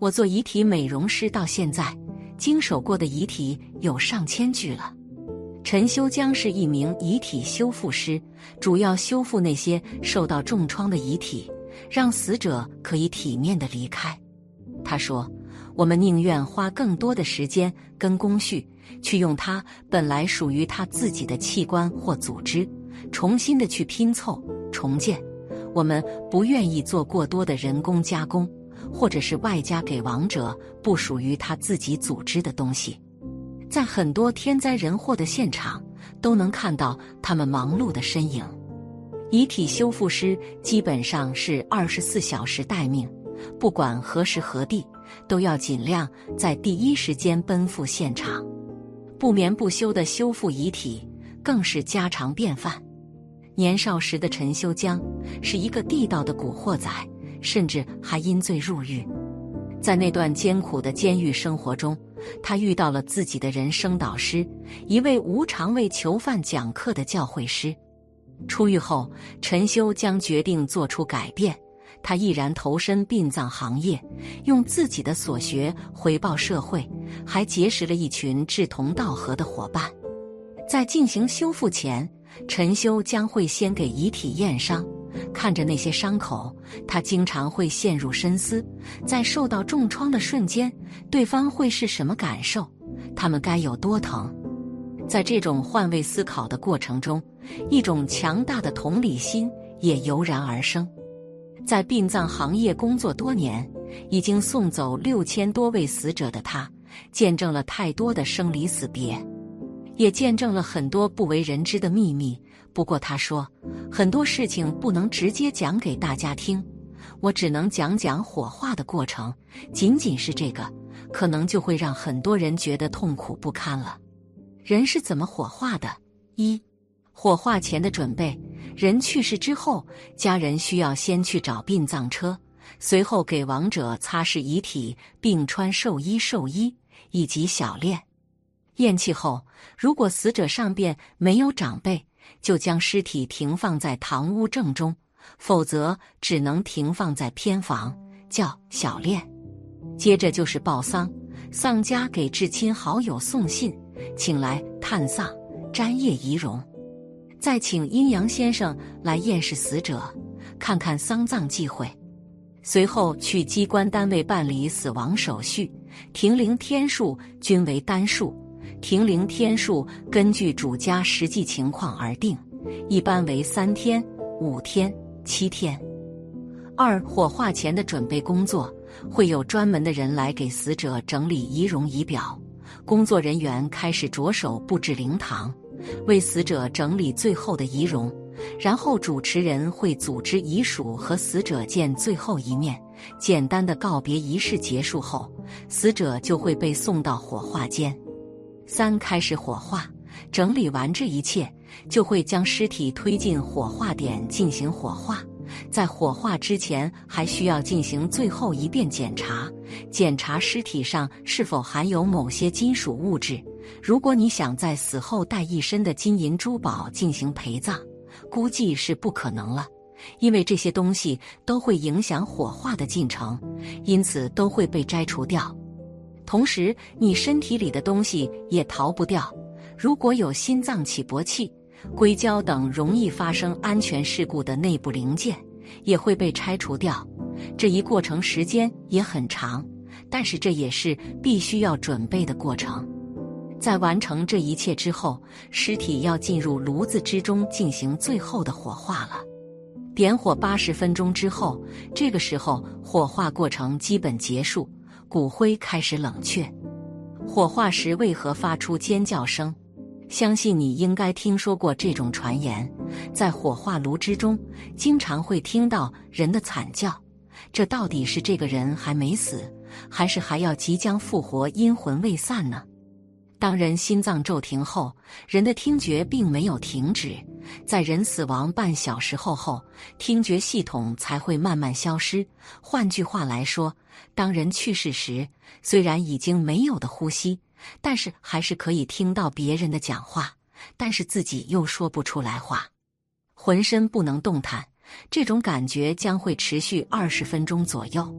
我做遗体美容师到现在，经手过的遗体有上千具了。陈修江是一名遗体修复师，主要修复那些受到重创的遗体，让死者可以体面的离开。他说：“我们宁愿花更多的时间跟工序，去用他本来属于他自己的器官或组织，重新的去拼凑重建。我们不愿意做过多的人工加工，或者是外加给亡者不属于他自己组织的东西。”在很多天灾人祸的现场，都能看到他们忙碌的身影。遗体修复师基本上是二十四小时待命，不管何时何地，都要尽量在第一时间奔赴现场，不眠不休的修复遗体更是家常便饭。年少时的陈修江是一个地道的古惑仔，甚至还因罪入狱。在那段艰苦的监狱生活中，他遇到了自己的人生导师，一位无偿为囚犯讲课的教会师。出狱后，陈修将决定做出改变，他毅然投身殡葬行业，用自己的所学回报社会，还结识了一群志同道合的伙伴。在进行修复前，陈修将会先给遗体验伤。看着那些伤口，他经常会陷入深思：在受到重创的瞬间，对方会是什么感受？他们该有多疼？在这种换位思考的过程中，一种强大的同理心也油然而生。在殡葬行业工作多年，已经送走六千多位死者的他，见证了太多的生离死别，也见证了很多不为人知的秘密。不过他说，很多事情不能直接讲给大家听，我只能讲讲火化的过程。仅仅是这个，可能就会让很多人觉得痛苦不堪了。人是怎么火化的？一、火化前的准备。人去世之后，家人需要先去找殡葬车，随后给亡者擦拭遗体，并穿寿衣、寿衣以及小殓。咽气后，如果死者上边没有长辈。就将尸体停放在堂屋正中，否则只能停放在偏房，叫小殓。接着就是报丧，丧家给至亲好友送信，请来探丧、瞻谒仪容，再请阴阳先生来验视死者，看看丧葬忌讳。随后去机关单位办理死亡手续，停灵天数均为单数。停灵天数根据主家实际情况而定，一般为三天、五天、七天。二、火化前的准备工作，会有专门的人来给死者整理仪容仪表。工作人员开始着手布置灵堂，为死者整理最后的仪容，然后主持人会组织遗属和死者见最后一面。简单的告别仪式结束后，死者就会被送到火化间。三开始火化，整理完这一切，就会将尸体推进火化点进行火化。在火化之前，还需要进行最后一遍检查，检查尸体上是否含有某些金属物质。如果你想在死后带一身的金银珠宝进行陪葬，估计是不可能了，因为这些东西都会影响火化的进程，因此都会被摘除掉。同时，你身体里的东西也逃不掉。如果有心脏起搏器、硅胶等容易发生安全事故的内部零件，也会被拆除掉。这一过程时间也很长，但是这也是必须要准备的过程。在完成这一切之后，尸体要进入炉子之中进行最后的火化了。点火八十分钟之后，这个时候火化过程基本结束。骨灰开始冷却，火化时为何发出尖叫声？相信你应该听说过这种传言，在火化炉之中，经常会听到人的惨叫。这到底是这个人还没死，还是还要即将复活，阴魂未散呢？当人心脏骤停后，人的听觉并没有停止。在人死亡半小时后后，听觉系统才会慢慢消失。换句话来说，当人去世时，虽然已经没有的呼吸，但是还是可以听到别人的讲话，但是自己又说不出来话，浑身不能动弹。这种感觉将会持续二十分钟左右。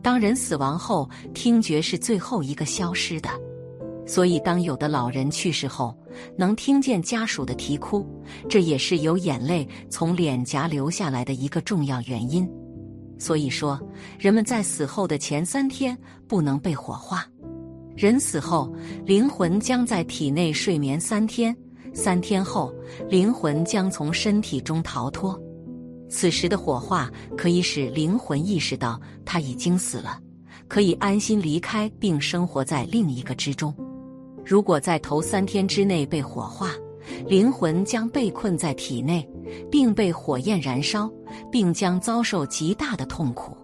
当人死亡后，听觉是最后一个消失的。所以，当有的老人去世后，能听见家属的啼哭，这也是有眼泪从脸颊流下来的一个重要原因。所以说，人们在死后的前三天不能被火化。人死后，灵魂将在体内睡眠三天，三天后，灵魂将从身体中逃脱。此时的火化可以使灵魂意识到他已经死了，可以安心离开并生活在另一个之中。如果在头三天之内被火化，灵魂将被困在体内，并被火焰燃烧，并将遭受极大的痛苦。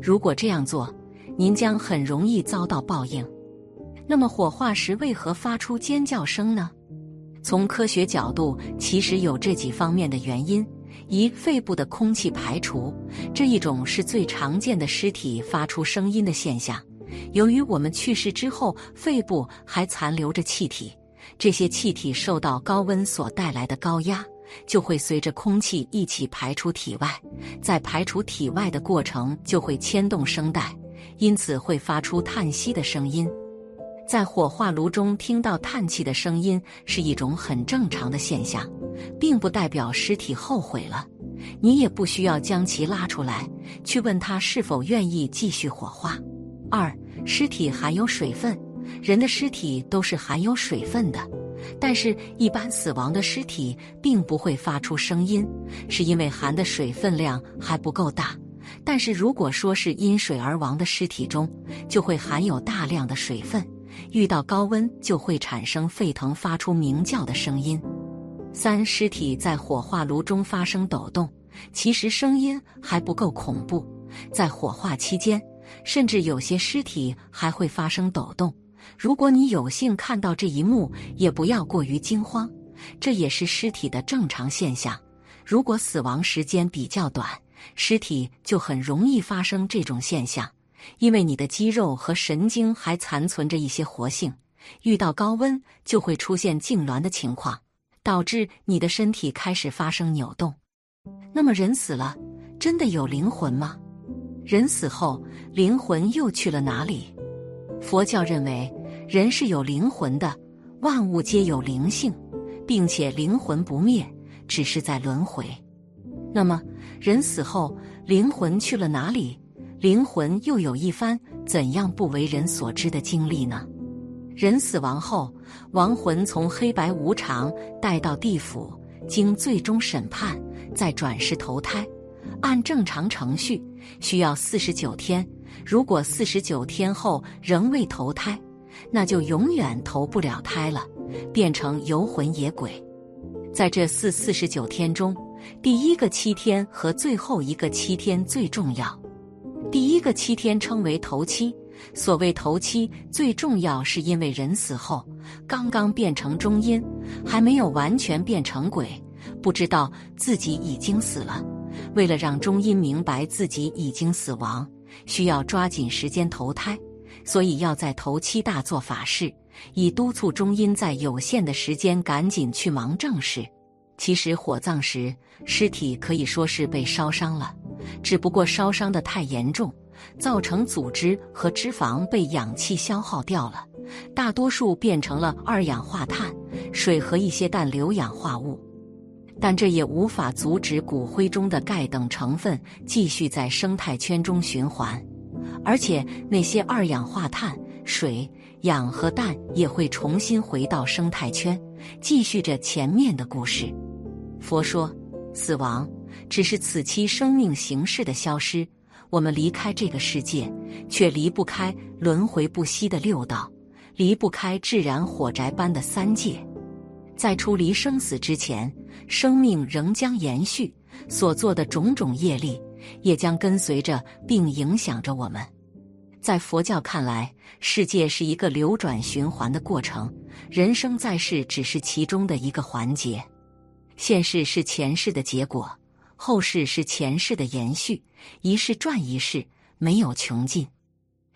如果这样做，您将很容易遭到报应。那么，火化时为何发出尖叫声呢？从科学角度，其实有这几方面的原因：一、肺部的空气排除，这一种是最常见的尸体发出声音的现象。由于我们去世之后，肺部还残留着气体，这些气体受到高温所带来的高压，就会随着空气一起排出体外。在排出体外的过程，就会牵动声带，因此会发出叹息的声音。在火化炉中听到叹气的声音是一种很正常的现象，并不代表尸体后悔了。你也不需要将其拉出来，去问他是否愿意继续火化。二，尸体含有水分，人的尸体都是含有水分的，但是，一般死亡的尸体并不会发出声音，是因为含的水分量还不够大。但是，如果说是因水而亡的尸体中，就会含有大量的水分，遇到高温就会产生沸腾，发出鸣叫的声音。三，尸体在火化炉中发生抖动，其实声音还不够恐怖，在火化期间。甚至有些尸体还会发生抖动。如果你有幸看到这一幕，也不要过于惊慌，这也是尸体的正常现象。如果死亡时间比较短，尸体就很容易发生这种现象，因为你的肌肉和神经还残存着一些活性，遇到高温就会出现痉挛的情况，导致你的身体开始发生扭动。那么，人死了，真的有灵魂吗？人死后，灵魂又去了哪里？佛教认为，人是有灵魂的，万物皆有灵性，并且灵魂不灭，只是在轮回。那么，人死后，灵魂去了哪里？灵魂又有一番怎样不为人所知的经历呢？人死亡后，亡魂从黑白无常带到地府，经最终审判，再转世投胎。按正常程序，需要四十九天。如果四十九天后仍未投胎，那就永远投不了胎了，变成游魂野鬼。在这四四十九天中，第一个七天和最后一个七天最重要。第一个七天称为头七，所谓头七最重要，是因为人死后刚刚变成中阴，还没有完全变成鬼，不知道自己已经死了。为了让中阴明白自己已经死亡，需要抓紧时间投胎，所以要在头七大做法事，以督促中阴在有限的时间赶紧去忙正事。其实火葬时尸体可以说是被烧伤了，只不过烧伤的太严重，造成组织和脂肪被氧气消耗掉了，大多数变成了二氧化碳、水和一些氮硫氧化物。但这也无法阻止骨灰中的钙等成分继续在生态圈中循环，而且那些二氧化碳、水、氧和氮也会重新回到生态圈，继续着前面的故事。佛说，死亡只是此期生命形式的消失，我们离开这个世界，却离不开轮回不息的六道，离不开自然火宅般的三界。在出离生死之前，生命仍将延续，所做的种种业力也将跟随着并影响着我们。在佛教看来，世界是一个流转循环的过程，人生在世只是其中的一个环节。现世是前世的结果，后世是前世的延续，一世转一世，没有穷尽。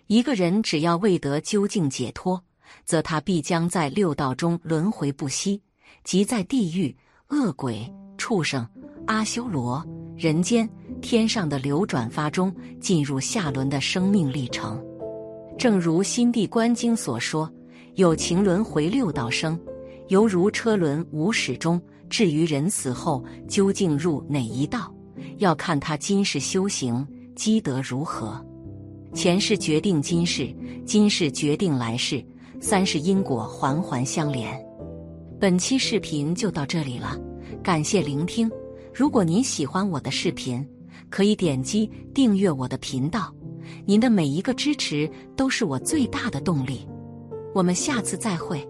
一个人只要未得究竟解脱，则他必将在六道中轮回不息。即在地狱、恶鬼、畜生、阿修罗、人间、天上的流转发中，进入下轮的生命历程。正如《心地观经》所说：“有情轮回六道生，犹如车轮无始终。”至于人死后究竟入哪一道，要看他今世修行积德如何。前世决定今世，今世决定来世，三世因果环环相连。本期视频就到这里了，感谢聆听。如果您喜欢我的视频，可以点击订阅我的频道。您的每一个支持都是我最大的动力。我们下次再会。